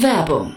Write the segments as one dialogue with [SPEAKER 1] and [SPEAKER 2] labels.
[SPEAKER 1] Werbung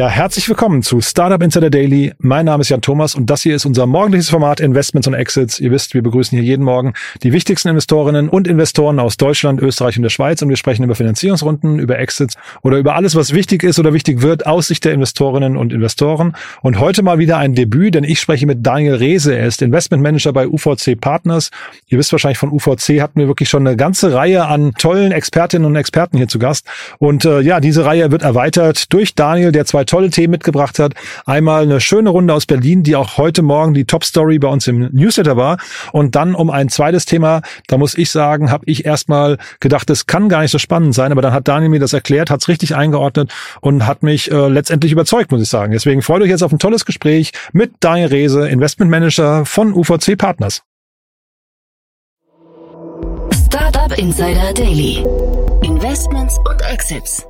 [SPEAKER 2] Ja, herzlich willkommen zu Startup Insider Daily. Mein Name ist Jan Thomas und das hier ist unser morgendliches Format Investments und Exits. Ihr wisst, wir begrüßen hier jeden Morgen die wichtigsten Investorinnen und Investoren aus Deutschland, Österreich und der Schweiz und wir sprechen über Finanzierungsrunden, über Exits oder über alles, was wichtig ist oder wichtig wird aus Sicht der Investorinnen und Investoren. Und heute mal wieder ein Debüt, denn ich spreche mit Daniel Rehse. Er ist Investmentmanager bei UVC Partners. Ihr wisst wahrscheinlich, von UVC hatten wir wirklich schon eine ganze Reihe an tollen Expertinnen und Experten hier zu Gast. Und äh, ja, diese Reihe wird erweitert durch Daniel, der zwei tolle Themen mitgebracht hat. Einmal eine schöne Runde aus Berlin, die auch heute Morgen die Top Story bei uns im Newsletter war. Und dann um ein zweites Thema, da muss ich sagen, habe ich erstmal gedacht, das kann gar nicht so spannend sein, aber dann hat Daniel mir das erklärt, hat es richtig eingeordnet und hat mich äh, letztendlich überzeugt, muss ich sagen. Deswegen freut euch jetzt auf ein tolles Gespräch mit Daniel Rehse, Investmentmanager von UVC Partners.
[SPEAKER 1] Startup Insider Daily. Investments und Exits.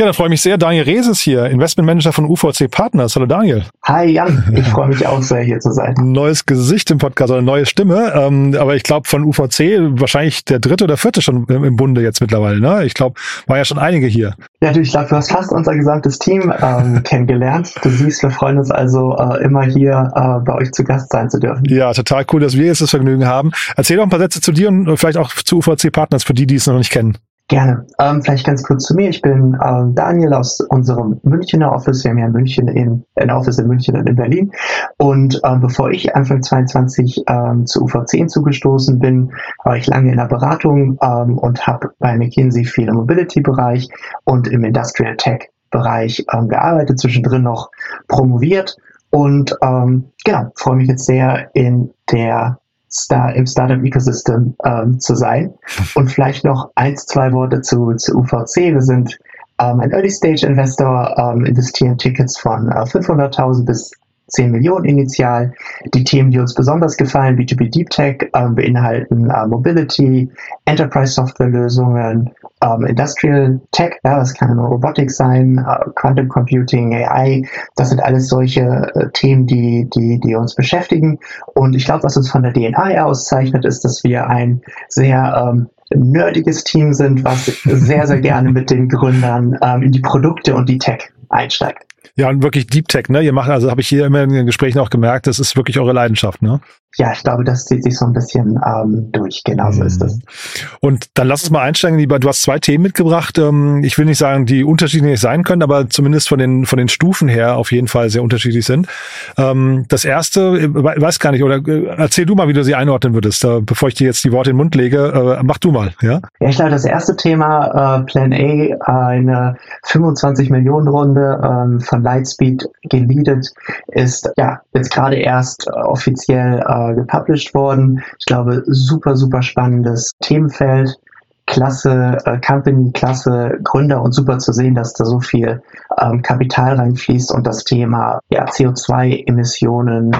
[SPEAKER 2] Ja, dann freue ich mich sehr. Daniel Reses hier, Investmentmanager von UVC Partners. Hallo Daniel.
[SPEAKER 3] Hi Jan, ich freue mich auch sehr hier zu sein.
[SPEAKER 2] Neues Gesicht im Podcast oder neue Stimme. Ähm, aber ich glaube von UVC wahrscheinlich der dritte oder vierte schon im Bunde jetzt mittlerweile. Ne? Ich glaube, war ja schon einige hier.
[SPEAKER 3] Ja, du, ich glaube, du hast fast unser gesamtes Team ähm, kennengelernt. Du siehst, wir freuen uns also äh, immer hier äh, bei euch zu Gast sein zu dürfen.
[SPEAKER 2] Ja, total cool, dass wir jetzt das Vergnügen haben. Erzähl doch ein paar Sätze zu dir und vielleicht auch zu UVC Partners für die, die es noch nicht kennen.
[SPEAKER 3] Gerne. Ähm, vielleicht ganz kurz zu mir. Ich bin ähm, Daniel aus unserem Münchner Office. Wir haben ja in München in, ein Office in München und in Berlin. Und ähm, bevor ich Anfang 22 ähm, zu UV10 zugestoßen bin, war ich lange in der Beratung ähm, und habe bei McKinsey viel im Mobility-Bereich und im Industrial Tech-Bereich ähm, gearbeitet, zwischendrin noch promoviert. Und ähm, genau, freue mich jetzt sehr in der Star im Startup Ecosystem ähm, zu sein. Und vielleicht noch eins, zwei Worte zu, zu UVC. Wir sind ähm, ein Early Stage Investor, ähm, investieren Tickets von äh, 500.000 bis 10 Millionen initial. Die Themen, die uns besonders gefallen, B2B Deep Tech, äh, beinhalten äh, Mobility, Enterprise Software Lösungen, ähm, Industrial Tech, ja, das kann nur Robotics sein, äh, Quantum Computing, AI, das sind alles solche äh, Themen, die, die, die uns beschäftigen. Und ich glaube, was uns von der DNA auszeichnet, ist, dass wir ein sehr ähm, nerdiges Team sind, was sehr, sehr gerne mit den Gründern ähm, in die Produkte und die Tech einsteigt.
[SPEAKER 2] Ja, und wirklich Deep Tech, ne? Ihr macht, also habe ich hier immer in den Gesprächen auch gemerkt, das ist wirklich eure Leidenschaft, ne?
[SPEAKER 3] Ja, ich glaube, das zieht sich so ein bisschen ähm, durch. Genau so ist es.
[SPEAKER 2] Mhm. Und dann lass uns mal einsteigen. Lieber, du hast zwei Themen mitgebracht. Ähm, ich will nicht sagen, die unterschiedlich sein können, aber zumindest von den von den Stufen her auf jeden Fall sehr unterschiedlich sind. Ähm, das erste, äh, weiß gar nicht, oder äh, erzähl du mal, wie du sie einordnen würdest, bevor ich dir jetzt die Worte in den Mund lege. Äh, mach du mal, ja?
[SPEAKER 3] Ja, ich glaube, das erste Thema Plan A, eine 25 Millionen Runde ähm, von Lightspeed geleadet, ist ja jetzt gerade erst offiziell äh, gepublished worden. Ich glaube, super, super spannendes Themenfeld. Klasse äh, Company, klasse Gründer und super zu sehen, dass da so viel ähm, Kapital reinfließt und das Thema ja, CO2-Emissionen,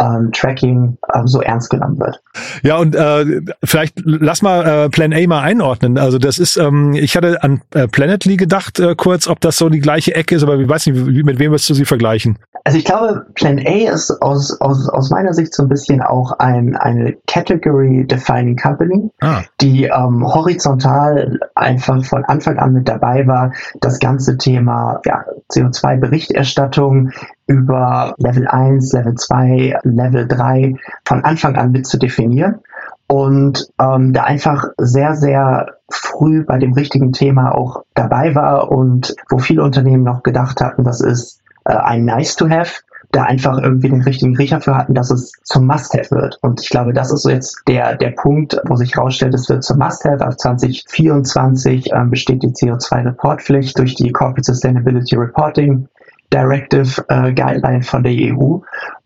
[SPEAKER 3] ähm, Tracking ähm, so ernst genommen wird.
[SPEAKER 2] Ja, und äh, vielleicht lass mal äh, Plan A mal einordnen. Also das ist, ähm, ich hatte an äh, Planetly gedacht äh, kurz, ob das so die gleiche Ecke ist, aber ich weiß nicht, wie, mit wem wirst du sie vergleichen?
[SPEAKER 3] Also ich glaube, Plan A ist aus, aus, aus meiner Sicht so ein bisschen auch ein, eine Category-Defining Company, ah. die ähm, horizontal horizontal einfach von Anfang an mit dabei war, das ganze Thema ja, CO2-Berichterstattung über Level 1, Level 2, Level 3 von Anfang an mit zu definieren und ähm, da einfach sehr, sehr früh bei dem richtigen Thema auch dabei war und wo viele Unternehmen noch gedacht hatten, das ist äh, ein Nice to have, da einfach irgendwie den richtigen Riecher für hatten, dass es zum Must-Have wird. Und ich glaube, das ist so jetzt der, der Punkt, wo sich herausstellt, es wird zum Must-Have. Ab 2024 ähm, besteht die CO2-Reportpflicht durch die Corporate Sustainability Reporting Directive äh, Guideline von der EU.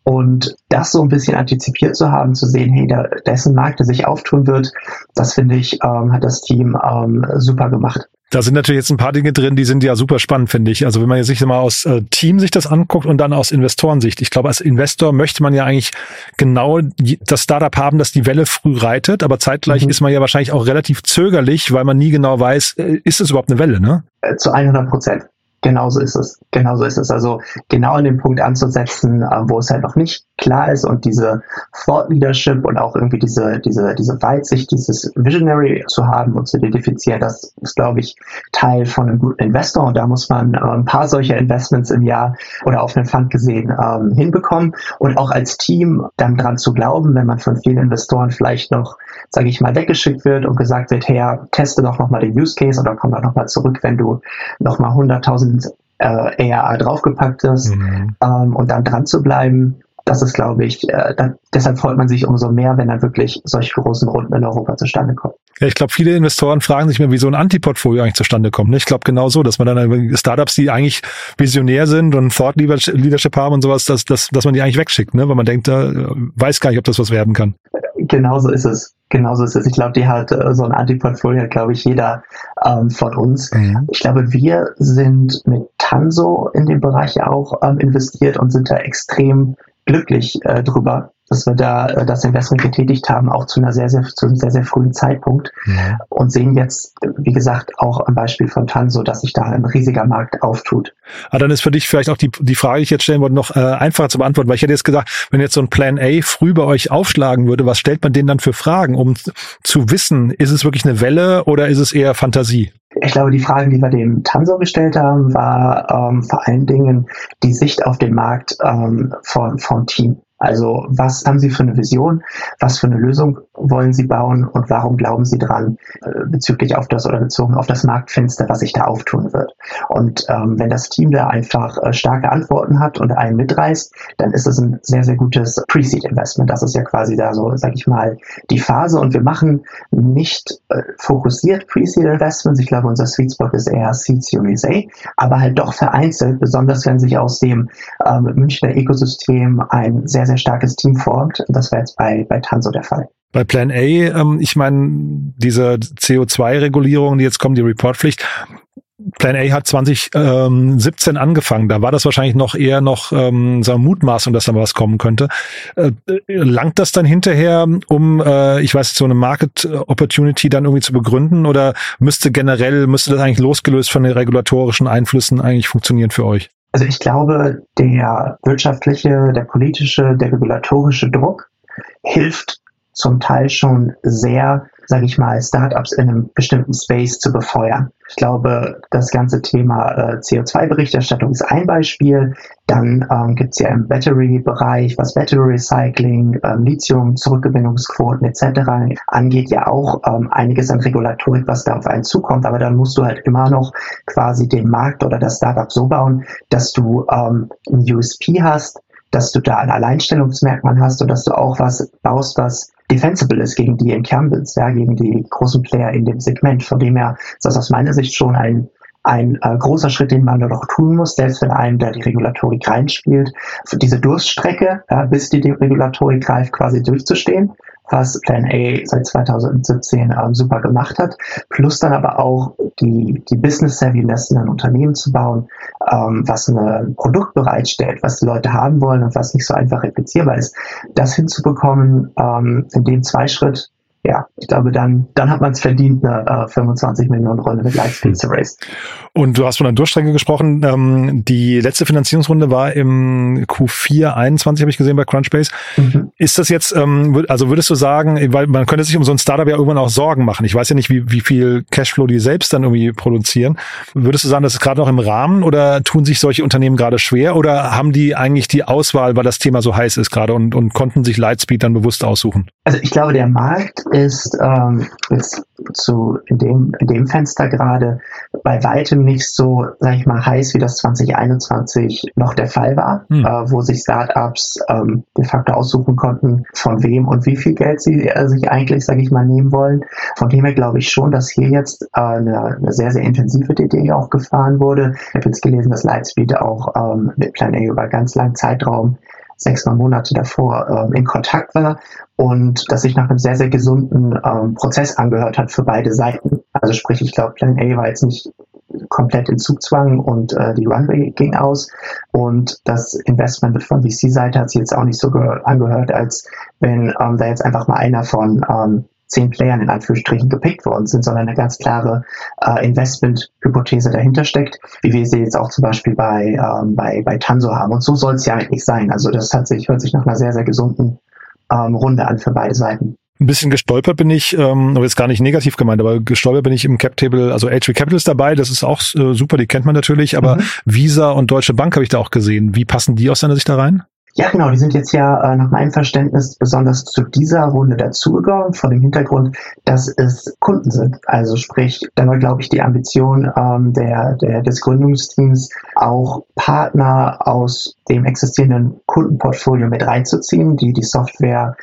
[SPEAKER 3] Und das so ein bisschen antizipiert zu haben, zu sehen, hey, da, ein Markt, der sich auftun wird, das finde ich, ähm, hat das Team ähm, super gemacht.
[SPEAKER 2] Da sind natürlich jetzt ein paar Dinge drin, die sind ja super spannend, finde ich. Also wenn man sich mal aus äh, Team sich das anguckt und dann aus Investorensicht. Ich glaube, als Investor möchte man ja eigentlich genau das Startup haben, das die Welle früh reitet, aber zeitgleich mhm. ist man ja wahrscheinlich auch relativ zögerlich, weil man nie genau weiß, äh, ist es überhaupt eine Welle, ne?
[SPEAKER 3] Äh, zu 100 Prozent. Genauso ist es. Genauso ist es. Also genau an dem Punkt anzusetzen, äh, wo es halt noch nicht klar ist und diese Thought Leadership und auch irgendwie diese, diese, diese Weitsicht, dieses Visionary zu haben und zu identifizieren, das ist, glaube ich, Teil von einem guten Investor. Und da muss man äh, ein paar solcher Investments im Jahr oder auf einen Fund gesehen ähm, hinbekommen und auch als Team dann dran zu glauben, wenn man von vielen Investoren vielleicht noch, sage ich mal, weggeschickt wird und gesagt wird, hey, teste doch nochmal den Use Case oder komm doch nochmal zurück, wenn du nochmal 100.000 äh, ERA draufgepackt ist mhm. ähm, und dann dran zu bleiben das ist, glaube ich, äh, dann, deshalb freut man sich umso mehr, wenn dann wirklich solche großen Runden in Europa zustande kommen.
[SPEAKER 2] Ja, ich glaube, viele Investoren fragen sich mal, wie so ein Antiportfolio eigentlich zustande kommt. Ne? Ich glaube genau so, dass man dann Startups, die eigentlich visionär sind und Thought Leadership haben und sowas, dass, dass, dass man die eigentlich wegschickt, ne? weil man denkt, da weiß gar nicht, ob das was werden kann.
[SPEAKER 3] Genauso ist es. Genauso ist es. Ich glaube, die hat äh, so ein Antiportfolio, glaube ich, jeder ähm, von uns. Mhm. Ich glaube, wir sind mit Tanso in dem Bereich auch ähm, investiert und sind da extrem glücklich äh, drüber, dass wir da äh, das Investment getätigt haben, auch zu einer sehr, sehr, zu einem sehr, sehr frühen Zeitpunkt ja. und sehen jetzt, wie gesagt, auch am Beispiel von Tanso, dass sich da ein riesiger Markt auftut.
[SPEAKER 2] Ah, dann ist für dich vielleicht auch die, die Frage, die ich jetzt stellen wollte, noch äh, einfacher zu beantworten, weil ich hätte jetzt gesagt, wenn jetzt so ein Plan A früh bei euch aufschlagen würde, was stellt man denen dann für Fragen, um zu wissen, ist es wirklich eine Welle oder ist es eher Fantasie?
[SPEAKER 3] Ich glaube, die Fragen, die wir dem Tanso gestellt haben, war ähm, vor allen Dingen die Sicht auf den Markt ähm, von, vom Team. Also was haben Sie für eine Vision? Was für eine Lösung wollen Sie bauen? Und warum glauben Sie dran äh, bezüglich auf das oder bezogen auf das Marktfenster, was sich da auftun wird? Und ähm, wenn das Team da einfach äh, starke Antworten hat und einen mitreißt, dann ist es ein sehr, sehr gutes Pre-Seed-Investment. Das ist ja quasi da so, sag ich mal, die Phase. Und wir machen nicht äh, fokussiert Pre-Seed-Investments. Ich glaube, unser Sweet Spot ist eher Seed Series A, aber halt doch vereinzelt, besonders wenn sich aus dem ähm, Münchner Ökosystem ein sehr sehr starkes Team formt. Das war jetzt bei, bei Tanso der Fall.
[SPEAKER 2] Bei Plan A, ähm, ich meine, diese CO2-Regulierung, die jetzt kommen, die Reportpflicht, Plan A hat 2017 angefangen. Da war das wahrscheinlich noch eher noch ähm, so eine Mutmaßung, dass da was kommen könnte. Äh, langt das dann hinterher, um, äh, ich weiß, so eine Market Opportunity dann irgendwie zu begründen oder müsste generell, müsste das eigentlich losgelöst von den regulatorischen Einflüssen eigentlich funktionieren für euch?
[SPEAKER 3] Also ich glaube, der wirtschaftliche, der politische, der regulatorische Druck hilft zum Teil schon sehr, sage ich mal, Startups in einem bestimmten Space zu befeuern. Ich glaube, das ganze Thema äh, CO2-Berichterstattung ist ein Beispiel. Dann ähm, gibt es ja im Battery-Bereich, was Battery Recycling, ähm, Lithium-Zurückgewinnungsquoten etc. angeht, ja auch ähm, einiges an Regulatorik, was da auf einen zukommt. Aber dann musst du halt immer noch quasi den Markt oder das Startup so bauen, dass du ähm, ein USP hast, dass du da ein Alleinstellungsmerkmal hast und dass du auch was baust, was defensible ist gegen die Incumbents, ja, gegen die großen Player in dem Segment. Von dem her ist das aus meiner Sicht schon ein ein äh, großer Schritt, den man doch tun muss, selbst wenn einem da die Regulatorik reinspielt, diese Durststrecke, ja, bis die, die Regulatorik greift, quasi durchzustehen was Plan A seit 2017 ähm, super gemacht hat, plus dann aber auch die, die Business Savviness in ein Unternehmen zu bauen, ähm, was ein Produkt bereitstellt, was die Leute haben wollen und was nicht so einfach replizierbar ist, das hinzubekommen, ähm, in dem Zweischritt ja, ich glaube, dann, dann hat man es verdient, eine äh, 25 Millionen Runde mit Lightspeed zu race.
[SPEAKER 2] Und du hast von einer Durchstrecke gesprochen. Ähm, die letzte Finanzierungsrunde war im Q4 21, habe ich gesehen bei Crunchbase. Mhm. Ist das jetzt, ähm, also würdest du sagen, weil man könnte sich um so ein Startup ja irgendwann auch Sorgen machen. Ich weiß ja nicht, wie, wie viel Cashflow die selbst dann irgendwie produzieren. Würdest du sagen, das ist gerade noch im Rahmen oder tun sich solche Unternehmen gerade schwer oder haben die eigentlich die Auswahl, weil das Thema so heiß ist gerade und, und konnten sich Lightspeed dann bewusst aussuchen?
[SPEAKER 3] Also ich glaube, der Markt ist ähm, jetzt zu in dem, dem Fenster gerade bei weitem nicht so, sag ich mal, heiß, wie das 2021 noch der Fall war, hm. äh, wo sich Startups ähm, de facto aussuchen konnten, von wem und wie viel Geld sie äh, sich eigentlich, sage ich mal, nehmen wollen. Von dem her glaube ich schon, dass hier jetzt äh, eine, eine sehr, sehr intensive DD auch gefahren wurde. Ich habe jetzt gelesen, dass Lightspeed auch ähm, mit Plan A über ganz langen Zeitraum sechs, neun Monate davor ähm, in Kontakt war und das sich nach einem sehr, sehr gesunden ähm, Prozess angehört hat für beide Seiten. Also sprich, ich glaube, Plan A war jetzt nicht komplett in Zugzwang und äh, die Runway ging aus und das Investment von VC-Seite hat sich jetzt auch nicht so angehört, als wenn ähm, da jetzt einfach mal einer von ähm, zehn Playern in Anführungsstrichen gepickt worden sind, sondern eine ganz klare äh, Investment-Hypothese dahinter steckt, wie wir sie jetzt auch zum Beispiel bei, ähm, bei, bei Tanso haben. Und so soll es ja eigentlich sein. Also das hat sich, hört sich nach einer sehr, sehr gesunden ähm, Runde an für beide Seiten.
[SPEAKER 2] Ein bisschen gestolpert bin ich, ähm, aber jetzt gar nicht negativ gemeint, aber gestolpert bin ich im Cap-Table, also HV Capital ist dabei, das ist auch äh, super, die kennt man natürlich, aber mhm. Visa und Deutsche Bank habe ich da auch gesehen. Wie passen die aus deiner Sicht da rein?
[SPEAKER 3] Ja, genau, die sind jetzt ja äh, nach meinem Verständnis besonders zu dieser Runde dazugekommen, vor dem Hintergrund, dass es Kunden sind. Also sprich, da war, glaube ich, die Ambition ähm, der, der, des Gründungsteams, auch Partner aus dem existierenden Kundenportfolio mit reinzuziehen, die die Software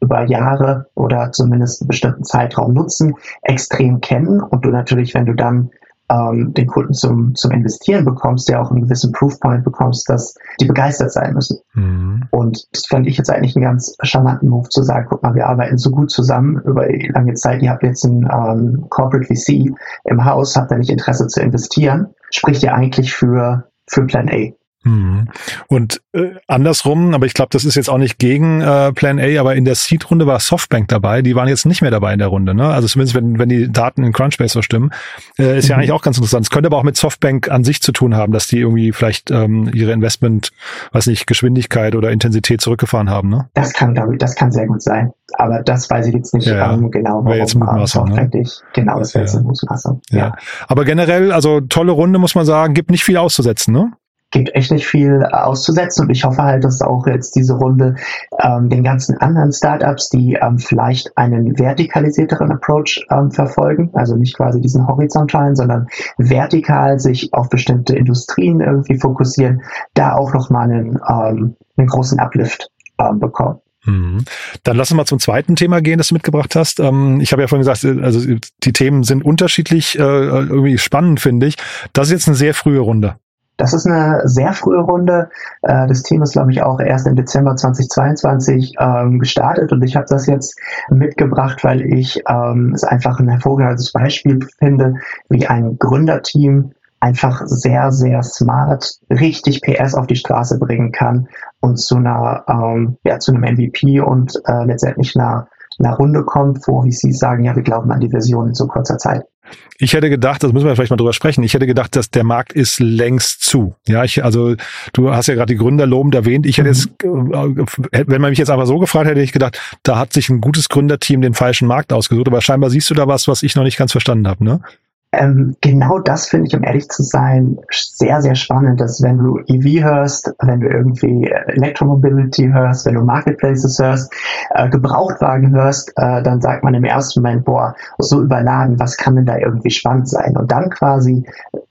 [SPEAKER 3] über Jahre oder zumindest einen bestimmten Zeitraum nutzen, extrem kennen und du natürlich, wenn du dann ähm, den Kunden zum, zum Investieren bekommst, der auch einen gewissen Proofpoint bekommst, dass die begeistert sein müssen. Mhm. Und das fand ich jetzt eigentlich einen ganz charmanten Move zu sagen, guck mal, wir arbeiten so gut zusammen über lange Zeit, ihr habt jetzt einen ähm, Corporate VC im Haus, habt da nicht Interesse zu investieren, spricht ja eigentlich für, für Plan A.
[SPEAKER 2] Mhm. Und äh, andersrum, aber ich glaube, das ist jetzt auch nicht gegen äh, Plan A, aber in der Seed-Runde war Softbank dabei, die waren jetzt nicht mehr dabei in der Runde. Ne? Also zumindest, wenn, wenn die Daten in Crunchbase so stimmen, äh, ist mhm. ja eigentlich auch ganz interessant. Es könnte aber auch mit Softbank an sich zu tun haben, dass die irgendwie vielleicht ähm, ihre Investment, weiß nicht, Geschwindigkeit oder Intensität zurückgefahren haben. Ne?
[SPEAKER 3] Das kann, glaube ich, das kann sehr gut sein. Aber das weiß ich jetzt nicht
[SPEAKER 2] ja, ähm, genau, warum jetzt Mutmaßung,
[SPEAKER 3] ne? Genau, das wäre jetzt eine Mutmaßung.
[SPEAKER 2] Ja. ja. Aber generell, also tolle Runde, muss man sagen, gibt nicht viel auszusetzen, ne?
[SPEAKER 3] Gibt echt nicht viel auszusetzen und ich hoffe halt, dass auch jetzt diese Runde ähm, den ganzen anderen Startups, die ähm, vielleicht einen vertikalisierteren Approach ähm, verfolgen, also nicht quasi diesen horizontalen, sondern vertikal sich auf bestimmte Industrien irgendwie fokussieren, da auch nochmal einen, ähm, einen großen Uplift ähm, bekommen.
[SPEAKER 2] Mhm. Dann lass uns mal zum zweiten Thema gehen, das du mitgebracht hast. Ähm, ich habe ja vorhin gesagt, also die Themen sind unterschiedlich, äh, irgendwie spannend, finde ich. Das ist jetzt eine sehr frühe Runde.
[SPEAKER 3] Das ist eine sehr frühe Runde. Äh, das Team ist, glaube ich, auch erst im Dezember 2022 ähm, gestartet und ich habe das jetzt mitgebracht, weil ich ähm, es einfach ein hervorragendes Beispiel finde, wie ein Gründerteam einfach sehr, sehr smart richtig PS auf die Straße bringen kann und zu einer, ähm, ja, zu einem MVP und äh, letztendlich einer, einer Runde kommt, wo wie Sie sagen, ja, wir glauben an die Version in so kurzer Zeit.
[SPEAKER 2] Ich hätte gedacht, das müssen wir vielleicht mal drüber sprechen. Ich hätte gedacht, dass der Markt ist längst zu. Ja, ich, also du hast ja gerade die Gründer lobend erwähnt. Ich hätte jetzt, mhm. äh, wenn man mich jetzt aber so gefragt hätte, hätte ich gedacht, da hat sich ein gutes Gründerteam den falschen Markt ausgesucht. Aber scheinbar siehst du da was, was ich noch nicht ganz verstanden habe, ne?
[SPEAKER 3] Ähm, genau das finde ich, um ehrlich zu sein, sehr, sehr spannend, dass wenn du EV hörst, wenn du irgendwie Electromobility hörst, wenn du Marketplaces hörst, äh, Gebrauchtwagen hörst, äh, dann sagt man im ersten Moment, boah, so überladen, was kann denn da irgendwie spannend sein? Und dann quasi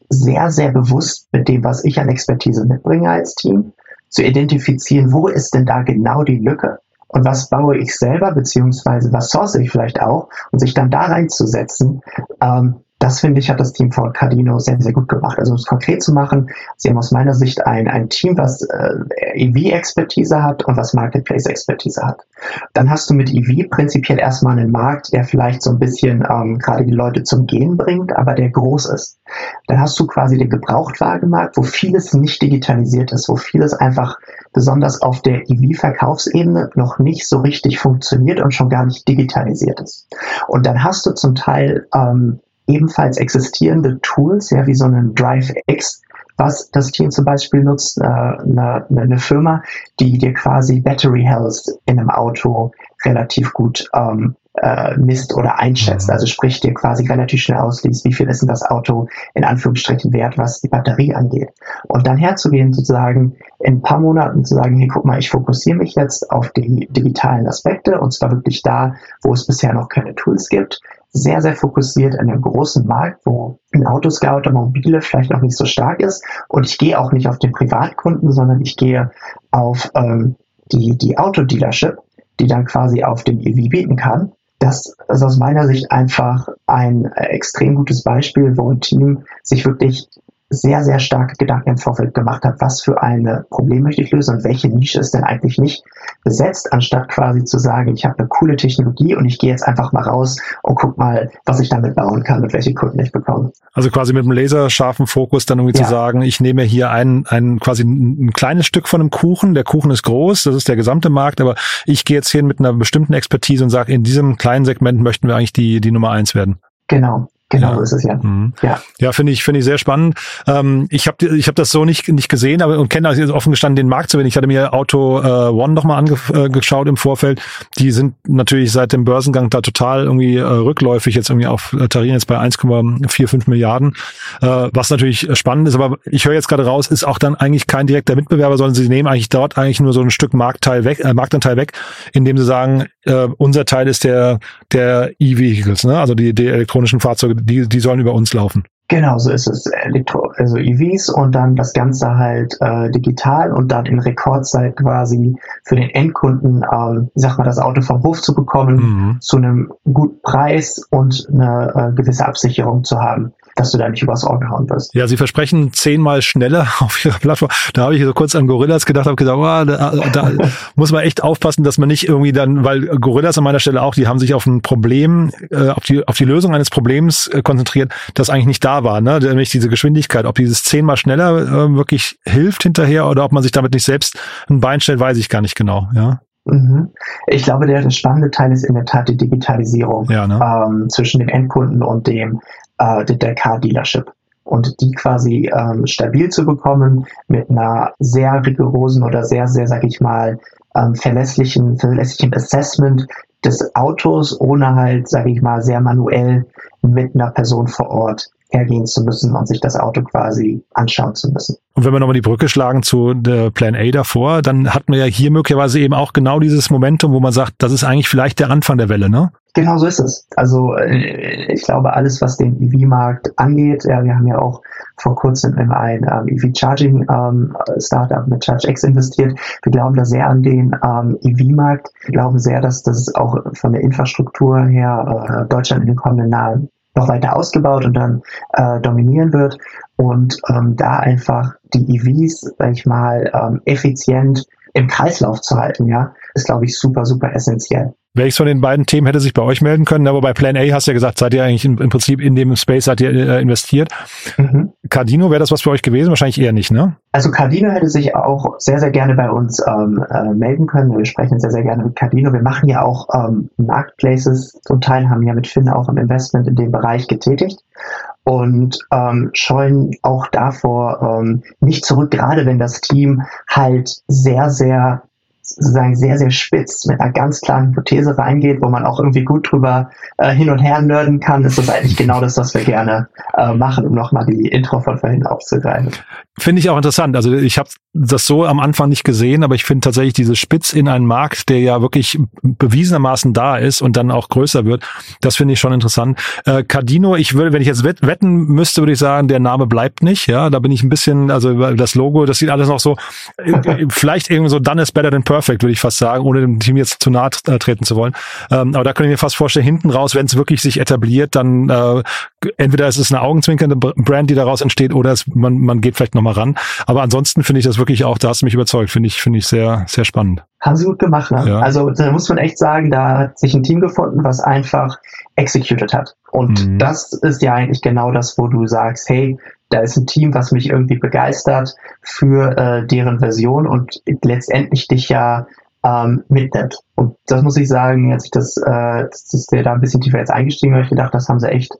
[SPEAKER 3] sehr, sehr bewusst mit dem, was ich an Expertise mitbringe als Team, zu identifizieren, wo ist denn da genau die Lücke? und was baue ich selber, beziehungsweise was source ich vielleicht auch, und sich dann da reinzusetzen, ähm, das finde ich, hat das Team von Cardino sehr, sehr gut gemacht. Also um es konkret zu machen, sie haben aus meiner Sicht ein, ein Team, was äh, EV-Expertise hat und was Marketplace-Expertise hat. Dann hast du mit EV prinzipiell erstmal einen Markt, der vielleicht so ein bisschen ähm, gerade die Leute zum Gehen bringt, aber der groß ist. Dann hast du quasi den Gebrauchtwagenmarkt, wo vieles nicht digitalisiert ist, wo vieles einfach besonders auf der EV-Verkaufsebene noch nicht so richtig funktioniert und schon gar nicht digitalisiert ist. Und dann hast du zum Teil ähm, ebenfalls existierende Tools, ja, wie so einen DriveX, was das Team zum Beispiel nutzt, äh, eine, eine Firma, die dir quasi Battery Health in einem Auto relativ gut ähm, äh, misst oder einschätzt. Mhm. Also sprich dir quasi relativ schnell ausliest, wie viel ist denn das Auto in Anführungsstrichen wert, was die Batterie angeht. Und dann herzugehen, zu sagen, in ein paar Monaten zu sagen, hey, guck mal, ich fokussiere mich jetzt auf die digitalen Aspekte und zwar wirklich da, wo es bisher noch keine Tools gibt. Sehr, sehr fokussiert an einem großen Markt, wo ein Autoscout mobile vielleicht noch nicht so stark ist. Und ich gehe auch nicht auf den Privatkunden, sondern ich gehe auf ähm, die, die Autodealership, die dann quasi auf dem EV bieten kann das ist aus meiner Sicht einfach ein extrem gutes Beispiel, wo ein Team sich wirklich sehr, sehr starke Gedanken im Vorfeld gemacht hat, was für ein Problem möchte ich lösen und welche Nische ist denn eigentlich nicht besetzt, anstatt quasi zu sagen, ich habe eine coole Technologie und ich gehe jetzt einfach mal raus und guck mal, was ich damit bauen kann und welche Kunden ich bekomme.
[SPEAKER 2] Also quasi mit einem laserscharfen Fokus dann irgendwie ja. zu sagen, ich nehme hier ein, ein quasi ein, ein kleines Stück von einem Kuchen, der Kuchen ist groß, das ist der gesamte Markt, aber ich gehe jetzt hin mit einer bestimmten Expertise und sage, in diesem kleinen Segment möchten wir eigentlich die, die Nummer eins werden.
[SPEAKER 3] Genau, Genau, ja. ist es ja. Mhm.
[SPEAKER 2] Ja, ja finde ich, finde ich sehr spannend. Ähm, ich habe ich hab das so nicht, nicht gesehen, aber und kenne also offen gestanden den Markt zu wenig. Ich hatte mir Auto äh, One nochmal angeschaut äh, im Vorfeld. Die sind natürlich seit dem Börsengang da total irgendwie äh, rückläufig, jetzt irgendwie auf äh, Tarin jetzt bei 1,45 Milliarden, äh, was natürlich spannend ist. Aber ich höre jetzt gerade raus, ist auch dann eigentlich kein direkter Mitbewerber, sondern sie nehmen eigentlich dort eigentlich nur so ein Stück Marktteil weg, äh, Marktanteil weg, indem sie sagen, äh, unser Teil ist der der E-Vehicles, ne? also die, die elektronischen Fahrzeuge, die, die sollen über uns laufen.
[SPEAKER 3] Genau, so ist es. Elektro also EVs und dann das Ganze halt äh, digital und dann in Rekordzeit quasi für den Endkunden, ähm, ich sag mal, das Auto vom Hof zu bekommen, mhm. zu einem guten Preis und eine äh, gewisse Absicherung zu haben dass du da nicht übers Ohr gehauen wirst.
[SPEAKER 2] Ja, sie versprechen zehnmal schneller auf ihrer Plattform. Da habe ich so kurz an Gorillas gedacht, habe gesagt, oh, da, da muss man echt aufpassen, dass man nicht irgendwie dann, weil Gorillas an meiner Stelle auch, die haben sich auf ein Problem, äh, auf die auf die Lösung eines Problems äh, konzentriert, das eigentlich nicht da war, ne? Nämlich diese Geschwindigkeit. Ob dieses zehnmal schneller äh, wirklich hilft hinterher oder ob man sich damit nicht selbst ein Bein stellt, weiß ich gar nicht genau. Ja.
[SPEAKER 3] Mhm. Ich glaube, der, der spannende Teil ist in der Tat die Digitalisierung ja, ne? ähm, zwischen dem Endkunden und dem äh, der Car-Dealership und die quasi ähm, stabil zu bekommen mit einer sehr rigorosen oder sehr, sehr, sag ich mal, ähm, verlässlichen, verlässlichen Assessment des Autos, ohne halt, sage ich mal, sehr manuell mit einer Person vor Ort hergehen zu müssen und sich das Auto quasi anschauen zu müssen.
[SPEAKER 2] Und wenn wir nochmal die Brücke schlagen zu der Plan A davor, dann hat man ja hier möglicherweise eben auch genau dieses Momentum, wo man sagt, das ist eigentlich vielleicht der Anfang der Welle, ne?
[SPEAKER 3] Genau so ist es. Also äh, ich glaube, alles, was den EV-Markt angeht, ja, wir haben ja auch vor kurzem in ein ähm, EV-Charging-Startup ähm, mit ChargeX investiert. Wir glauben da sehr an den ähm, EV-Markt. Wir glauben sehr, dass das auch von der Infrastruktur her äh, Deutschland in den kommenden Jahren noch weiter ausgebaut und dann äh, dominieren wird und ähm, da einfach die EVs, sag ich mal, ähm, effizient im Kreislauf zu halten, ja, ist, glaube ich, super, super essentiell.
[SPEAKER 2] Welches von den beiden Themen hätte sich bei euch melden können? Aber bei Plan A hast du ja gesagt, seid ihr eigentlich im, im Prinzip in dem Space seid ihr äh, investiert. Mhm. Cardino, wäre das was für euch gewesen? Wahrscheinlich eher nicht, ne?
[SPEAKER 3] Also Cardino hätte sich auch sehr, sehr gerne bei uns ähm, äh, melden können. Wir sprechen sehr, sehr gerne mit Cardino. Wir machen ja auch ähm, Marketplaces zum Teil, haben ja mit Finn auch ein Investment in dem Bereich getätigt und ähm, scheuen auch davor ähm, nicht zurück, gerade wenn das Team halt sehr, sehr sozusagen sehr, sehr spitz mit einer ganz klaren Hypothese reingeht, wo man auch irgendwie gut drüber äh, hin und her nörden kann, ist das eigentlich genau das, was wir gerne äh, machen, um nochmal die Intro von vorhin aufzugreifen.
[SPEAKER 2] Finde ich auch interessant. Also ich habe das so am Anfang nicht gesehen, aber ich finde tatsächlich diese Spitz in einen Markt, der ja wirklich bewiesenermaßen da ist und dann auch größer wird, das finde ich schon interessant. Äh, Cardino, ich würde, wenn ich jetzt wetten müsste, würde ich sagen, der Name bleibt nicht. Ja, da bin ich ein bisschen, also das Logo, das sieht alles noch so, äh, vielleicht irgendwie so done is better than perfect, würde ich fast sagen, ohne dem Team jetzt zu nahe äh, treten zu wollen. Ähm, aber da könnte ich mir fast vorstellen, hinten raus, wenn es wirklich sich etabliert, dann äh, entweder ist es eine augenzwinkernde Brand, die daraus entsteht, oder es, man, man geht vielleicht nochmal ran. Aber ansonsten finde ich das wirklich auch, da hast du mich überzeugt, finde ich, finde ich sehr, sehr spannend.
[SPEAKER 3] Haben sie gut gemacht, ne? Ja. Also da muss man echt sagen, da hat sich ein Team gefunden, was einfach executed hat. Und mhm. das ist ja eigentlich genau das, wo du sagst, hey, da ist ein Team, was mich irgendwie begeistert für äh, deren Version und letztendlich dich ja ähm, mitnimmt. Und das muss ich sagen, als ich das, äh, das ist der da ein bisschen tiefer jetzt eingestiegen habe, ich gedacht, das haben sie echt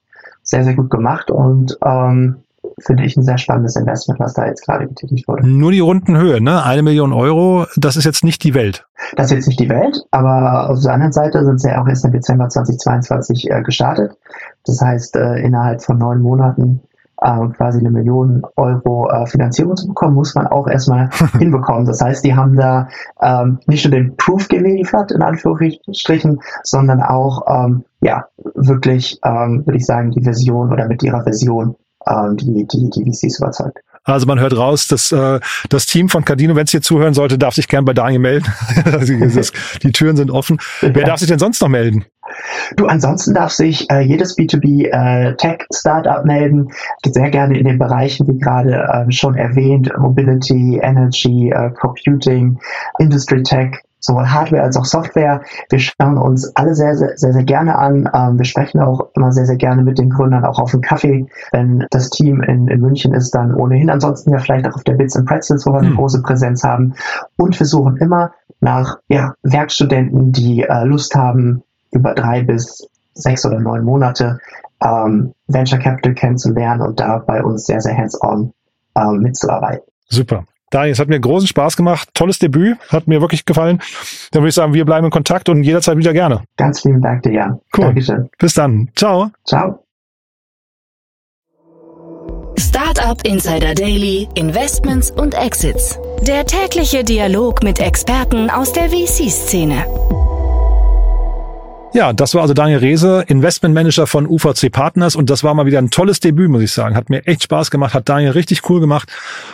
[SPEAKER 3] sehr, sehr gut gemacht und ähm, finde ich, ein sehr spannendes Investment, was da jetzt gerade getätigt wurde.
[SPEAKER 2] Nur die runden Höhe, ne? Eine Million Euro, das ist jetzt nicht die Welt.
[SPEAKER 3] Das ist jetzt nicht die Welt, aber auf der anderen Seite sind sie ja auch erst im Dezember 2022 äh, gestartet. Das heißt, äh, innerhalb von neun Monaten äh, quasi eine Million Euro äh, Finanzierung zu bekommen, muss man auch erstmal hinbekommen. Das heißt, die haben da ähm, nicht nur den Proof geliefert, in Anführungsstrichen, sondern auch ähm, ja wirklich, ähm, würde ich sagen, die Version oder mit ihrer Version ähm, die, die, die VCs überzeugt.
[SPEAKER 2] Also man hört raus, dass äh, das Team von Cardino, wenn es hier zuhören sollte, darf sich gern bei Daniel melden. die Türen sind offen. Ja. Wer darf sich denn sonst noch melden?
[SPEAKER 3] Du, ansonsten darf sich äh, jedes B2B äh, Tech Startup melden. Sehr gerne in den Bereichen, wie gerade äh, schon erwähnt, Mobility, Energy, äh, Computing, Industry Tech, sowohl Hardware als auch Software. Wir schauen uns alle sehr, sehr, sehr, sehr gerne an. Ähm, wir sprechen auch immer sehr, sehr gerne mit den Gründern auch auf dem Kaffee. Wenn das Team in, in München ist, dann ohnehin. Ansonsten ja vielleicht auch auf der Bits and Pretzels, wo wir eine mhm. große Präsenz haben. Und wir suchen immer nach ja, Werkstudenten, die äh, Lust haben, über drei bis sechs oder neun Monate ähm, Venture Capital kennenzulernen und da bei uns sehr, sehr hands-on ähm, mitzuarbeiten.
[SPEAKER 2] Super. Daniel, es hat mir großen Spaß gemacht. Tolles Debüt, hat mir wirklich gefallen. Dann würde ich sagen, wir bleiben in Kontakt und jederzeit wieder gerne.
[SPEAKER 3] Ganz vielen Dank dir, Jan.
[SPEAKER 2] Cool. Dankeschön. Bis dann. Ciao.
[SPEAKER 3] Ciao.
[SPEAKER 1] Startup Insider Daily, Investments und Exits. Der tägliche Dialog mit Experten aus der VC-Szene.
[SPEAKER 2] Ja, das war also Daniel Rehse, Investmentmanager von UVC Partners und das war mal wieder ein tolles Debüt, muss ich sagen. Hat mir echt Spaß gemacht, hat Daniel richtig cool gemacht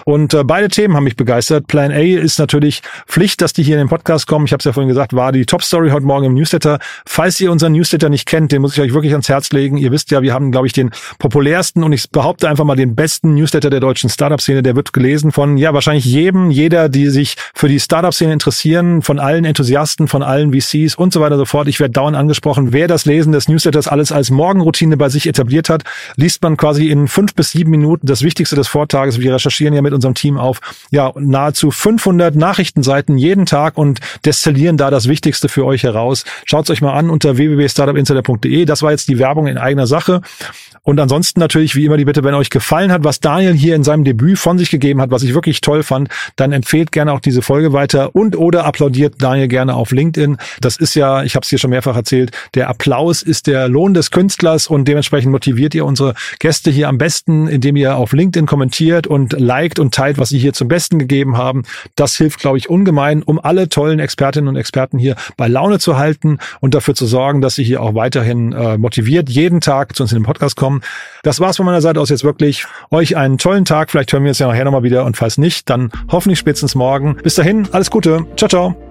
[SPEAKER 2] und äh, beide Themen haben mich begeistert. Plan A ist natürlich Pflicht, dass die hier in den Podcast kommen. Ich habe es ja vorhin gesagt, war die Top-Story heute Morgen im Newsletter. Falls ihr unseren Newsletter nicht kennt, den muss ich euch wirklich ans Herz legen. Ihr wisst ja, wir haben, glaube ich, den populärsten und ich behaupte einfach mal den besten Newsletter der deutschen Startup-Szene. Der wird gelesen von, ja, wahrscheinlich jedem, jeder, die sich für die Startup-Szene interessieren, von allen Enthusiasten, von allen VCs und so weiter und so fort. Ich werde dauernd angesprochen. Wer das Lesen des Newsletters alles als Morgenroutine bei sich etabliert hat, liest man quasi in fünf bis sieben Minuten das Wichtigste des Vortages. Wir recherchieren ja mit unserem Team auf ja nahezu 500 Nachrichtenseiten jeden Tag und destillieren da das Wichtigste für euch heraus. Schaut euch mal an unter www.startupinsider.de. Das war jetzt die Werbung in eigener Sache. Und ansonsten natürlich, wie immer, die Bitte, wenn euch gefallen hat, was Daniel hier in seinem Debüt von sich gegeben hat, was ich wirklich toll fand, dann empfehlt gerne auch diese Folge weiter und oder applaudiert Daniel gerne auf LinkedIn. Das ist ja, ich habe es hier schon mehrfach erzählt, der Applaus ist der Lohn des Künstlers und dementsprechend motiviert ihr unsere Gäste hier am besten, indem ihr auf LinkedIn kommentiert und liked und teilt, was sie hier zum Besten gegeben haben. Das hilft, glaube ich, ungemein, um alle tollen Expertinnen und Experten hier bei Laune zu halten und dafür zu sorgen, dass sie hier auch weiterhin äh, motiviert jeden Tag zu uns in den Podcast kommen. Das war's von meiner Seite aus jetzt wirklich. Euch einen tollen Tag. Vielleicht hören wir uns ja nachher nochmal wieder. Und falls nicht, dann hoffentlich spätestens morgen. Bis dahin, alles Gute. Ciao, ciao.